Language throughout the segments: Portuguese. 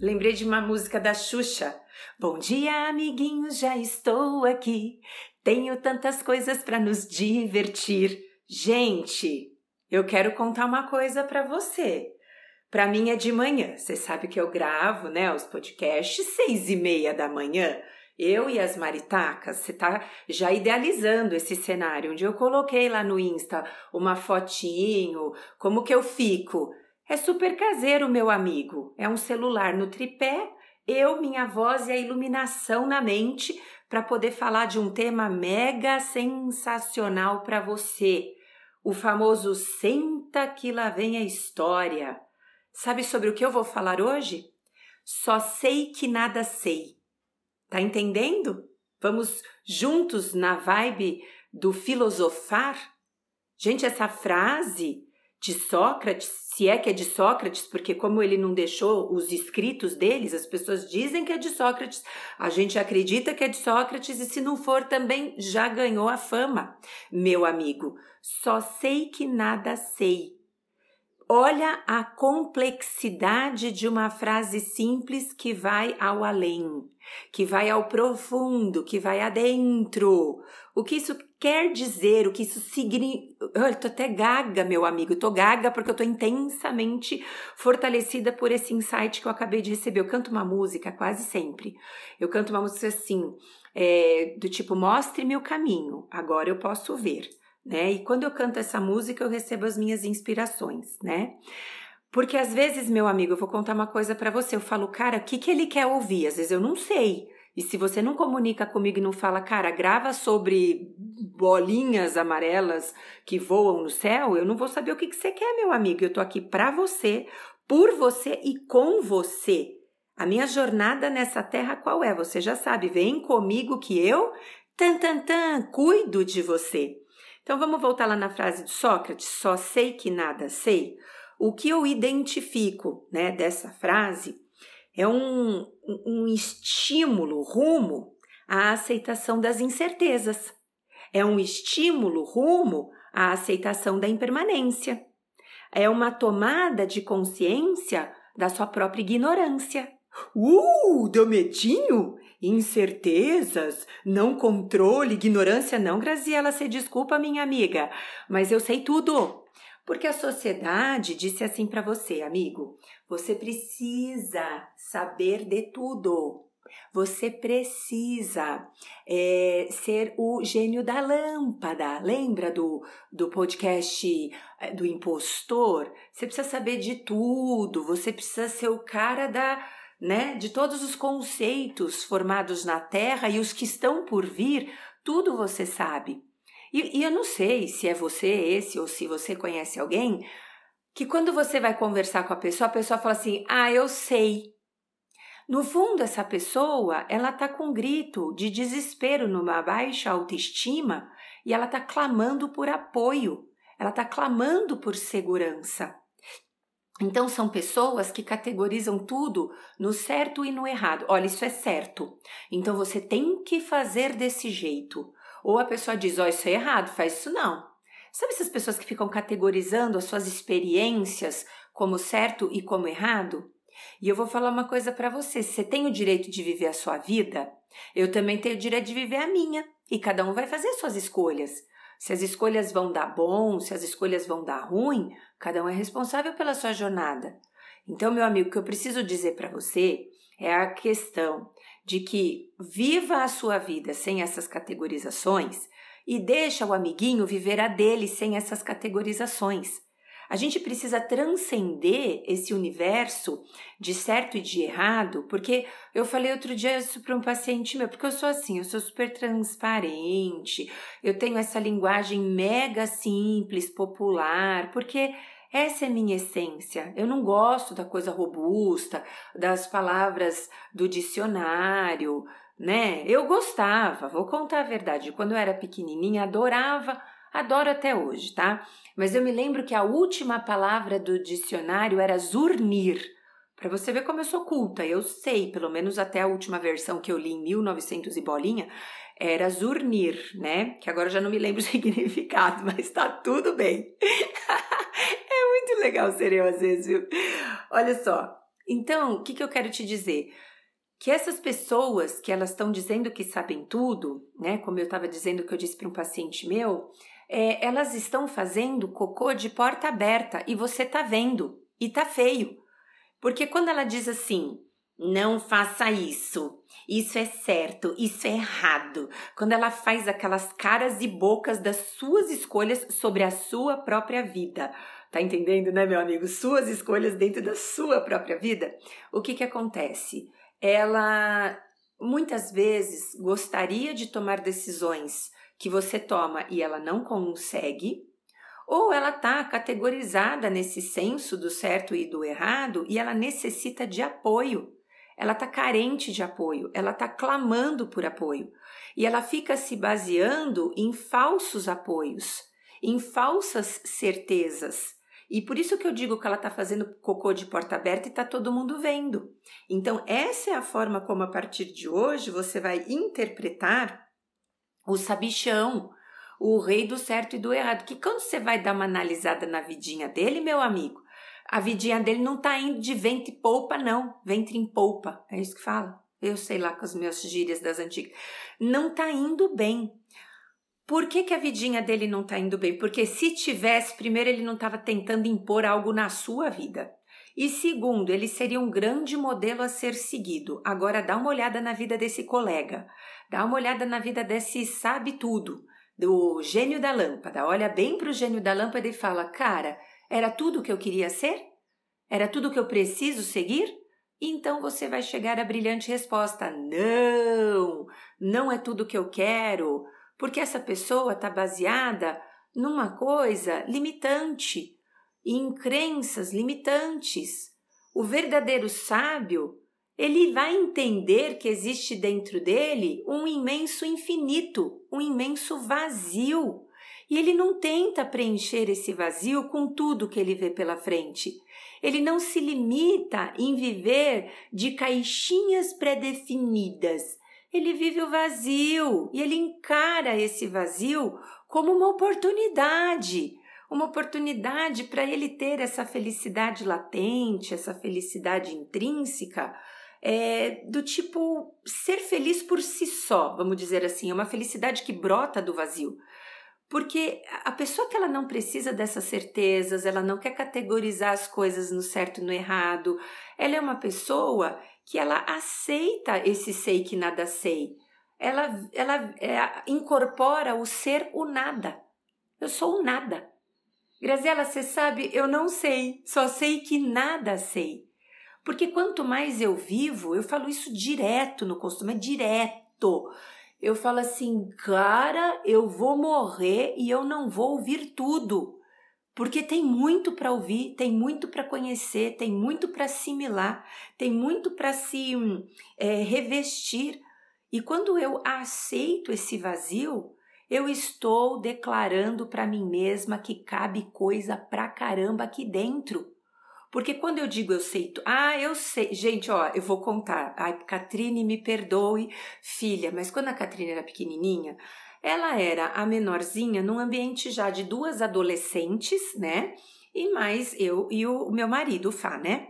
Lembrei de uma música da Xuxa. Bom dia, amiguinhos, já estou aqui. Tenho tantas coisas para nos divertir. Gente, eu quero contar uma coisa para você. Para mim é de manhã. Você sabe que eu gravo, né, os podcasts seis e meia da manhã. Eu e as maritacas, você tá já idealizando esse cenário, onde eu coloquei lá no Insta uma fotinho, como que eu fico. É super caseiro, meu amigo. É um celular no tripé, eu, minha voz e a iluminação na mente para poder falar de um tema mega sensacional para você. O famoso senta que lá vem a história. Sabe sobre o que eu vou falar hoje? Só sei que nada sei. Tá entendendo? Vamos juntos na vibe do filosofar? Gente, essa frase de Sócrates, se é que é de Sócrates, porque como ele não deixou os escritos deles, as pessoas dizem que é de Sócrates, a gente acredita que é de Sócrates e se não for também já ganhou a fama. Meu amigo, só sei que nada sei. Olha a complexidade de uma frase simples que vai ao além, que vai ao profundo, que vai adentro. O que isso quer dizer, o que isso significa. Eu tô até gaga, meu amigo, eu tô gaga porque eu tô intensamente fortalecida por esse insight que eu acabei de receber. Eu canto uma música quase sempre. Eu canto uma música assim, é, do tipo, mostre-me o caminho, agora eu posso ver né? E quando eu canto essa música, eu recebo as minhas inspirações, né? Porque às vezes, meu amigo, eu vou contar uma coisa para você, eu falo, cara, o que, que ele quer ouvir? Às vezes eu não sei. E se você não comunica comigo e não fala, cara, grava sobre bolinhas amarelas que voam no céu, eu não vou saber o que, que você quer, meu amigo. Eu tô aqui para você, por você e com você. A minha jornada nessa terra qual é? Você já sabe, vem comigo que eu, tan, tan, tan, cuido de você. Então vamos voltar lá na frase de Sócrates: só sei que nada sei. O que eu identifico né, dessa frase é um, um estímulo rumo à aceitação das incertezas. É um estímulo rumo à aceitação da impermanência. É uma tomada de consciência da sua própria ignorância. Uh, deu medinho? Incertezas, não controle, ignorância, não, Graziela, você desculpa, minha amiga, mas eu sei tudo. Porque a sociedade disse assim para você, amigo: você precisa saber de tudo. Você precisa é, ser o gênio da lâmpada. Lembra do, do podcast é, do impostor? Você precisa saber de tudo. Você precisa ser o cara da né, de todos os conceitos formados na Terra e os que estão por vir, tudo você sabe. E, e eu não sei se é você esse ou se você conhece alguém que quando você vai conversar com a pessoa, a pessoa fala assim: "Ah, eu sei". No fundo, essa pessoa, ela tá com um grito de desespero numa baixa autoestima e ela tá clamando por apoio. Ela tá clamando por segurança. Então, são pessoas que categorizam tudo no certo e no errado. Olha, isso é certo. Então, você tem que fazer desse jeito. Ou a pessoa diz: Ó, oh, isso é errado, faz isso não. Sabe essas pessoas que ficam categorizando as suas experiências como certo e como errado? E eu vou falar uma coisa para você: você tem o direito de viver a sua vida, eu também tenho o direito de viver a minha. E cada um vai fazer suas escolhas. Se as escolhas vão dar bom, se as escolhas vão dar ruim, cada um é responsável pela sua jornada. Então, meu amigo, o que eu preciso dizer para você é a questão de que viva a sua vida sem essas categorizações e deixa o amiguinho viver a dele sem essas categorizações. A gente precisa transcender esse universo de certo e de errado, porque eu falei outro dia isso para um paciente meu, porque eu sou assim, eu sou super transparente, eu tenho essa linguagem mega simples, popular, porque essa é minha essência. Eu não gosto da coisa robusta, das palavras do dicionário, né? Eu gostava, vou contar a verdade, quando eu era pequenininha, adorava Adoro até hoje, tá? Mas eu me lembro que a última palavra do dicionário era zurnir. Para você ver como eu sou culta, eu sei, pelo menos até a última versão que eu li em 1900 e bolinha, era zurnir, né? Que agora já não me lembro o significado, mas tá tudo bem. muito legal ser eu às vezes, viu? Olha só, Então, o que, que eu quero te dizer? Que essas pessoas que elas estão dizendo que sabem tudo, né? Como eu estava dizendo que eu disse para um paciente meu, é, elas estão fazendo cocô de porta aberta e você tá vendo e tá feio. Porque quando ela diz assim, não faça isso, isso é certo, isso é errado, quando ela faz aquelas caras e bocas das suas escolhas sobre a sua própria vida, Tá entendendo, né, meu amigo? Suas escolhas dentro da sua própria vida. O que que acontece? Ela muitas vezes gostaria de tomar decisões que você toma e ela não consegue, ou ela tá categorizada nesse senso do certo e do errado e ela necessita de apoio. Ela tá carente de apoio, ela tá clamando por apoio. E ela fica se baseando em falsos apoios, em falsas certezas. E por isso que eu digo que ela está fazendo cocô de porta aberta e está todo mundo vendo. Então, essa é a forma como, a partir de hoje, você vai interpretar o sabichão, o rei do certo e do errado. Que quando você vai dar uma analisada na vidinha dele, meu amigo, a vidinha dele não está indo de ventre e polpa, não. Ventre em polpa. É isso que fala? Eu sei lá com as minhas gírias das antigas. Não está indo bem. Por que, que a vidinha dele não está indo bem? Porque se tivesse, primeiro, ele não estava tentando impor algo na sua vida. E segundo, ele seria um grande modelo a ser seguido. Agora dá uma olhada na vida desse colega. Dá uma olhada na vida desse sabe tudo, do gênio da lâmpada. Olha bem para o gênio da lâmpada e fala: Cara, era tudo o que eu queria ser? Era tudo o que eu preciso seguir? Então você vai chegar à brilhante resposta: Não, não é tudo o que eu quero porque essa pessoa está baseada numa coisa limitante, em crenças limitantes. O verdadeiro sábio, ele vai entender que existe dentro dele um imenso infinito, um imenso vazio. E ele não tenta preencher esse vazio com tudo que ele vê pela frente. Ele não se limita em viver de caixinhas pré-definidas ele vive o vazio e ele encara esse vazio como uma oportunidade, uma oportunidade para ele ter essa felicidade latente, essa felicidade intrínseca, é, do tipo ser feliz por si só, vamos dizer assim, é uma felicidade que brota do vazio. Porque a pessoa que ela não precisa dessas certezas, ela não quer categorizar as coisas no certo e no errado, ela é uma pessoa que ela aceita esse sei que nada sei. Ela, ela é, incorpora o ser o nada. Eu sou o nada. Graziela, você sabe, eu não sei, só sei que nada sei. Porque quanto mais eu vivo, eu falo isso direto no costume, é direto. Eu falo assim, cara, eu vou morrer e eu não vou ouvir tudo porque tem muito para ouvir, tem muito para conhecer, tem muito para assimilar, tem muito para se é, revestir. E quando eu aceito esse vazio, eu estou declarando para mim mesma que cabe coisa pra caramba aqui dentro. Porque quando eu digo eu sei, ah, eu sei, gente, ó, eu vou contar. Ai, Catrine, me perdoe, filha, mas quando a Catrine era pequenininha, ela era a menorzinha num ambiente já de duas adolescentes, né? E mais eu e o meu marido, o Fá, né?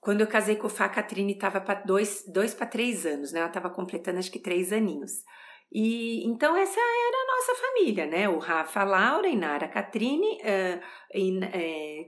Quando eu casei com o Fá, a Catrine estava para dois, dois para três anos, né? Ela estava completando acho que três aninhos. E então essa era a nossa família, né? O Rafa, a Laura, Inara, a Catrine, uh, in,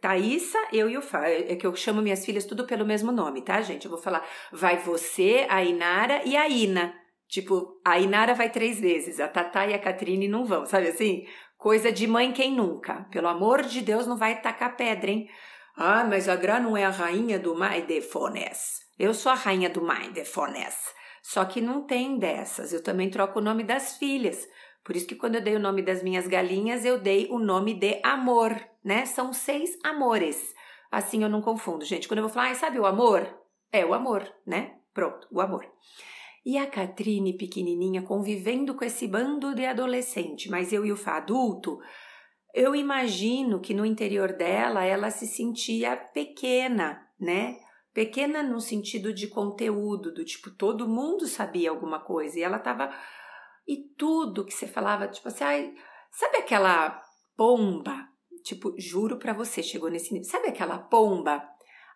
Thaísa, eu e o Fá. É que eu chamo minhas filhas tudo pelo mesmo nome, tá, gente? Eu vou falar, vai você, a Inara e a Ina. Tipo, a Inara vai três vezes, a Tatá e a Catrine não vão, sabe assim? Coisa de mãe quem nunca. Pelo amor de Deus, não vai tacar pedra, hein? Ah, mas a Gra não é a rainha do Maidefones. Eu sou a rainha do Maidefones. Só que não tem dessas. Eu também troco o nome das filhas. Por isso que quando eu dei o nome das minhas galinhas, eu dei o nome de amor, né? São seis amores. Assim eu não confundo, gente. Quando eu vou falar, ah, sabe o amor? É o amor, né? Pronto, o amor. E a Catrine, pequenininha, convivendo com esse bando de adolescente, mas eu e o Fá adulto, eu imagino que no interior dela ela se sentia pequena, né? Pequena no sentido de conteúdo, do tipo, todo mundo sabia alguma coisa e ela tava. E tudo que você falava, tipo assim, ai, sabe aquela pomba? Tipo, juro pra você, chegou nesse nível. Sabe aquela pomba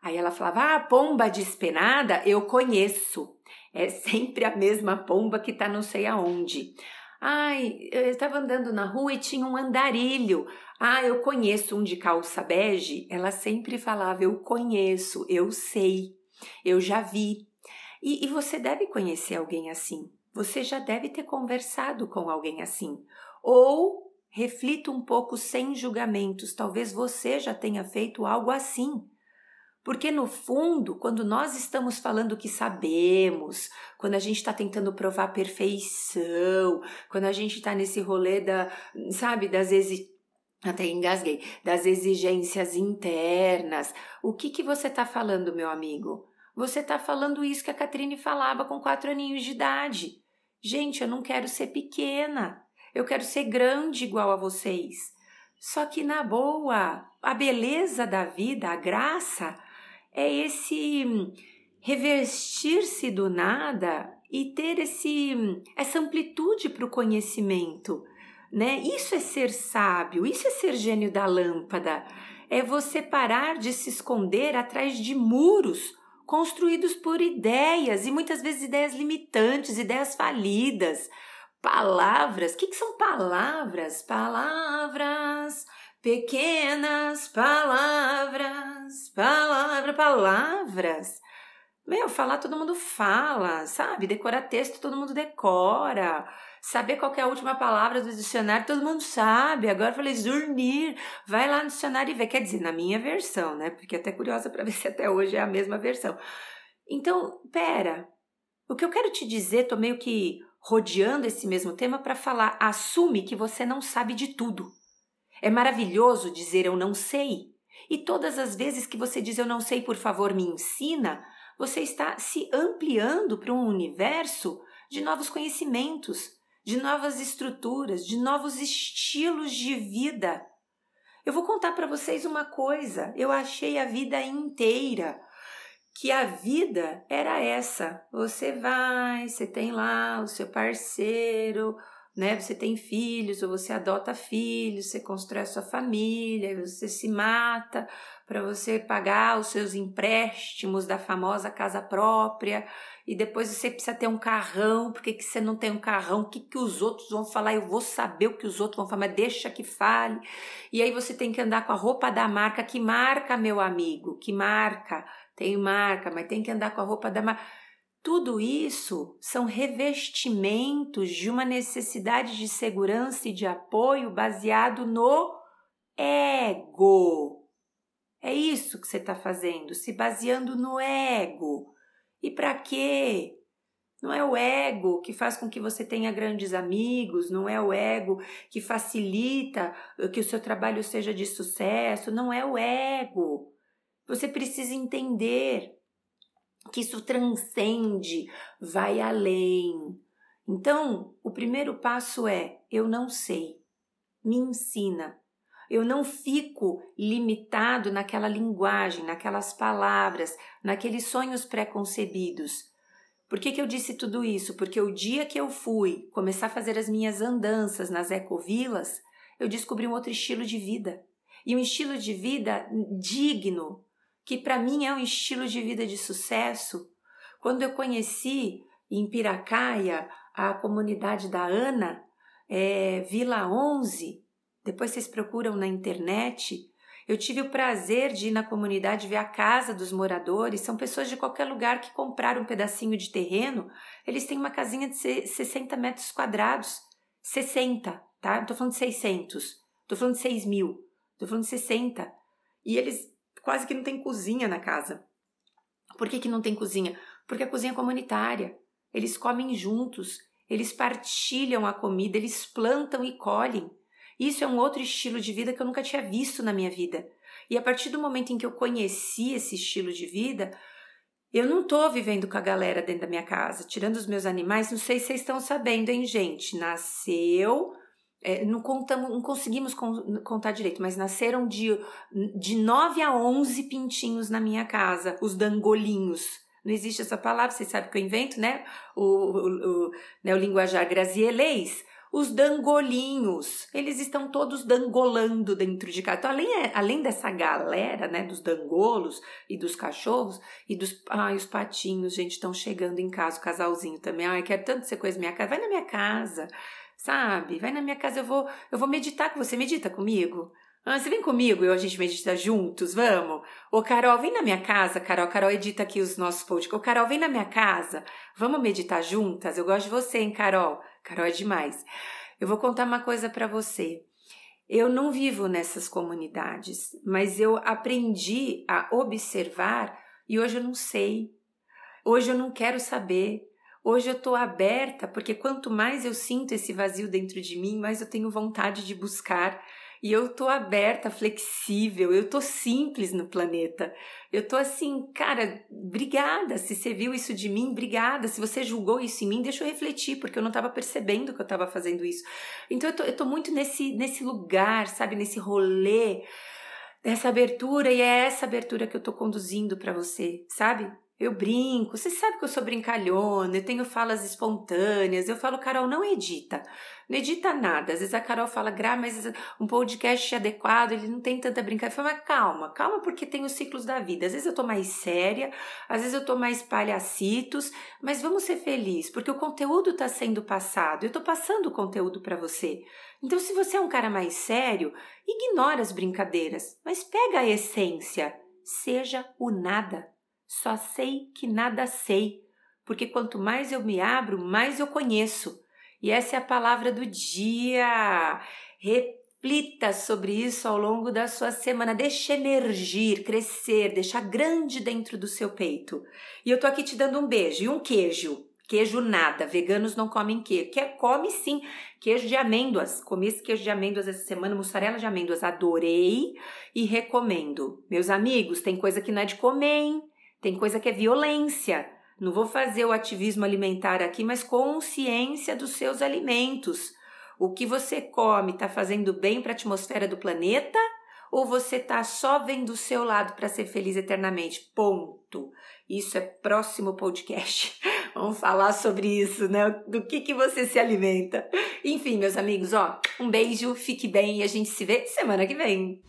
Aí ela falava: Ah, pomba despenada, eu conheço. É sempre a mesma pomba que tá não sei aonde. Ai, eu estava andando na rua e tinha um andarilho. Ah, eu conheço um de calça bege. Ela sempre falava: Eu conheço, eu sei, eu já vi. E, e você deve conhecer alguém assim. Você já deve ter conversado com alguém assim. Ou reflita um pouco sem julgamentos. Talvez você já tenha feito algo assim. Porque no fundo, quando nós estamos falando que sabemos, quando a gente está tentando provar perfeição, quando a gente está nesse rolê da, sabe, das exi até engasguei, das exigências internas, o que que você está falando, meu amigo? Você está falando isso que a Catrine falava com quatro aninhos de idade. Gente, eu não quero ser pequena, eu quero ser grande igual a vocês. Só que na boa, a beleza da vida, a graça, é esse revestir-se do nada e ter esse essa amplitude para o conhecimento, né? Isso é ser sábio, isso é ser gênio da lâmpada. É você parar de se esconder atrás de muros construídos por ideias e muitas vezes ideias limitantes, ideias falidas, palavras. O que, que são palavras? Palavras Pequenas palavras, palavra, palavras. Meu, falar todo mundo fala, sabe? Decorar texto todo mundo decora. Saber qual é a última palavra do dicionário todo mundo sabe. Agora eu falei zurnir. Vai lá no dicionário e vê. Quer dizer, na minha versão, né? Porque até curiosa para ver se até hoje é a mesma versão. Então, pera. O que eu quero te dizer, tô meio que rodeando esse mesmo tema para falar. Assume que você não sabe de tudo. É maravilhoso dizer eu não sei. E todas as vezes que você diz eu não sei, por favor, me ensina, você está se ampliando para um universo de novos conhecimentos, de novas estruturas, de novos estilos de vida. Eu vou contar para vocês uma coisa. Eu achei a vida inteira que a vida era essa. Você vai, você tem lá o seu parceiro, né? Você tem filhos ou você adota filhos, você constrói a sua família, você se mata para você pagar os seus empréstimos da famosa casa própria e depois você precisa ter um carrão, por que, que você não tem um carrão? O que, que os outros vão falar? Eu vou saber o que os outros vão falar, mas deixa que fale. E aí você tem que andar com a roupa da marca. Que marca, meu amigo? Que marca? Tem marca, mas tem que andar com a roupa da marca. Tudo isso são revestimentos de uma necessidade de segurança e de apoio baseado no ego. É isso que você está fazendo, se baseando no ego. E para quê? Não é o ego que faz com que você tenha grandes amigos, não é o ego que facilita que o seu trabalho seja de sucesso, não é o ego. Você precisa entender que isso transcende, vai além. Então, o primeiro passo é: eu não sei, me ensina. Eu não fico limitado naquela linguagem, naquelas palavras, naqueles sonhos pré-concebidos. Por que, que eu disse tudo isso? Porque o dia que eu fui começar a fazer as minhas andanças nas ecovilas, eu descobri um outro estilo de vida. E um estilo de vida digno, que para mim é um estilo de vida de sucesso. Quando eu conheci em Piracaia a comunidade da Ana, é, Vila 11, depois vocês procuram na internet. Eu tive o prazer de ir na comunidade ver a casa dos moradores. São pessoas de qualquer lugar que compraram um pedacinho de terreno. Eles têm uma casinha de 60 metros quadrados. 60, tá? Não tô falando de 600. Tô falando de 6 mil. Tô falando de 60. E eles quase que não tem cozinha na casa. Por que, que não tem cozinha? Porque a cozinha é comunitária. Eles comem juntos, eles partilham a comida, eles plantam e colhem. Isso é um outro estilo de vida que eu nunca tinha visto na minha vida. E a partir do momento em que eu conheci esse estilo de vida, eu não tô vivendo com a galera dentro da minha casa, tirando os meus animais, não sei se vocês estão sabendo, hein, gente? Nasceu é, não, contamos, não conseguimos contar direito, mas nasceram de, de 9 a 11 pintinhos na minha casa, os dangolinhos. Não existe essa palavra, vocês sabem que eu invento, né? O, o, o, né, o linguajar grazielês. os dangolinhos, eles estão todos dangolando dentro de casa. Então, além, além dessa galera, né, dos dangolos e dos cachorros e dos. Ai, os patinhos, gente, estão chegando em casa, o casalzinho também. Ai, quero tanto ser coisa minha casa. Vai na minha casa, sabe? Vai na minha casa, eu vou, eu vou meditar com você. Medita comigo? Ah, você vem comigo e a gente medita juntos, vamos? Ô, Carol, vem na minha casa, Carol. Carol edita aqui os nossos podcasts. Ô, Carol, vem na minha casa. Vamos meditar juntas? Eu gosto de você, hein, Carol? Carol é demais. Eu vou contar uma coisa para você. Eu não vivo nessas comunidades, mas eu aprendi a observar e hoje eu não sei. Hoje eu não quero saber. Hoje eu estou aberta, porque quanto mais eu sinto esse vazio dentro de mim, mais eu tenho vontade de buscar e eu tô aberta, flexível, eu tô simples no planeta. Eu tô assim, cara, obrigada. Se você viu isso de mim, obrigada. Se você julgou isso em mim, deixa eu refletir, porque eu não tava percebendo que eu tava fazendo isso. Então eu tô muito nesse, nesse lugar, sabe, nesse rolê, dessa abertura, e é essa abertura que eu tô conduzindo para você, sabe? Eu brinco, você sabe que eu sou brincalhona, eu tenho falas espontâneas, eu falo, Carol, não edita. Não edita nada. Às vezes a Carol fala, Gra, mas um podcast adequado, ele não tem tanta brincadeira. Eu falo, mas calma, calma, porque tem os ciclos da vida. Às vezes eu tô mais séria, às vezes eu tô mais palhacitos, mas vamos ser felizes, porque o conteúdo tá sendo passado. Eu tô passando o conteúdo para você. Então, se você é um cara mais sério, ignora as brincadeiras, mas pega a essência. Seja o nada. Só sei que nada sei, porque quanto mais eu me abro, mais eu conheço. E essa é a palavra do dia. Reflita sobre isso ao longo da sua semana. Deixe emergir, crescer, deixar grande dentro do seu peito. E eu tô aqui te dando um beijo e um queijo. Queijo nada, veganos não comem queijo. Quer come sim, queijo de amêndoas. Comi esse queijo de amêndoas essa semana, mussarela de amêndoas, adorei e recomendo. Meus amigos, tem coisa que não é de comer, hein? Tem coisa que é violência. Não vou fazer o ativismo alimentar aqui, mas consciência dos seus alimentos. O que você come está fazendo bem para a atmosfera do planeta? Ou você está só vendo o seu lado para ser feliz eternamente? Ponto. Isso é próximo podcast. Vamos falar sobre isso, né? Do que, que você se alimenta. Enfim, meus amigos, ó, um beijo, fique bem e a gente se vê semana que vem.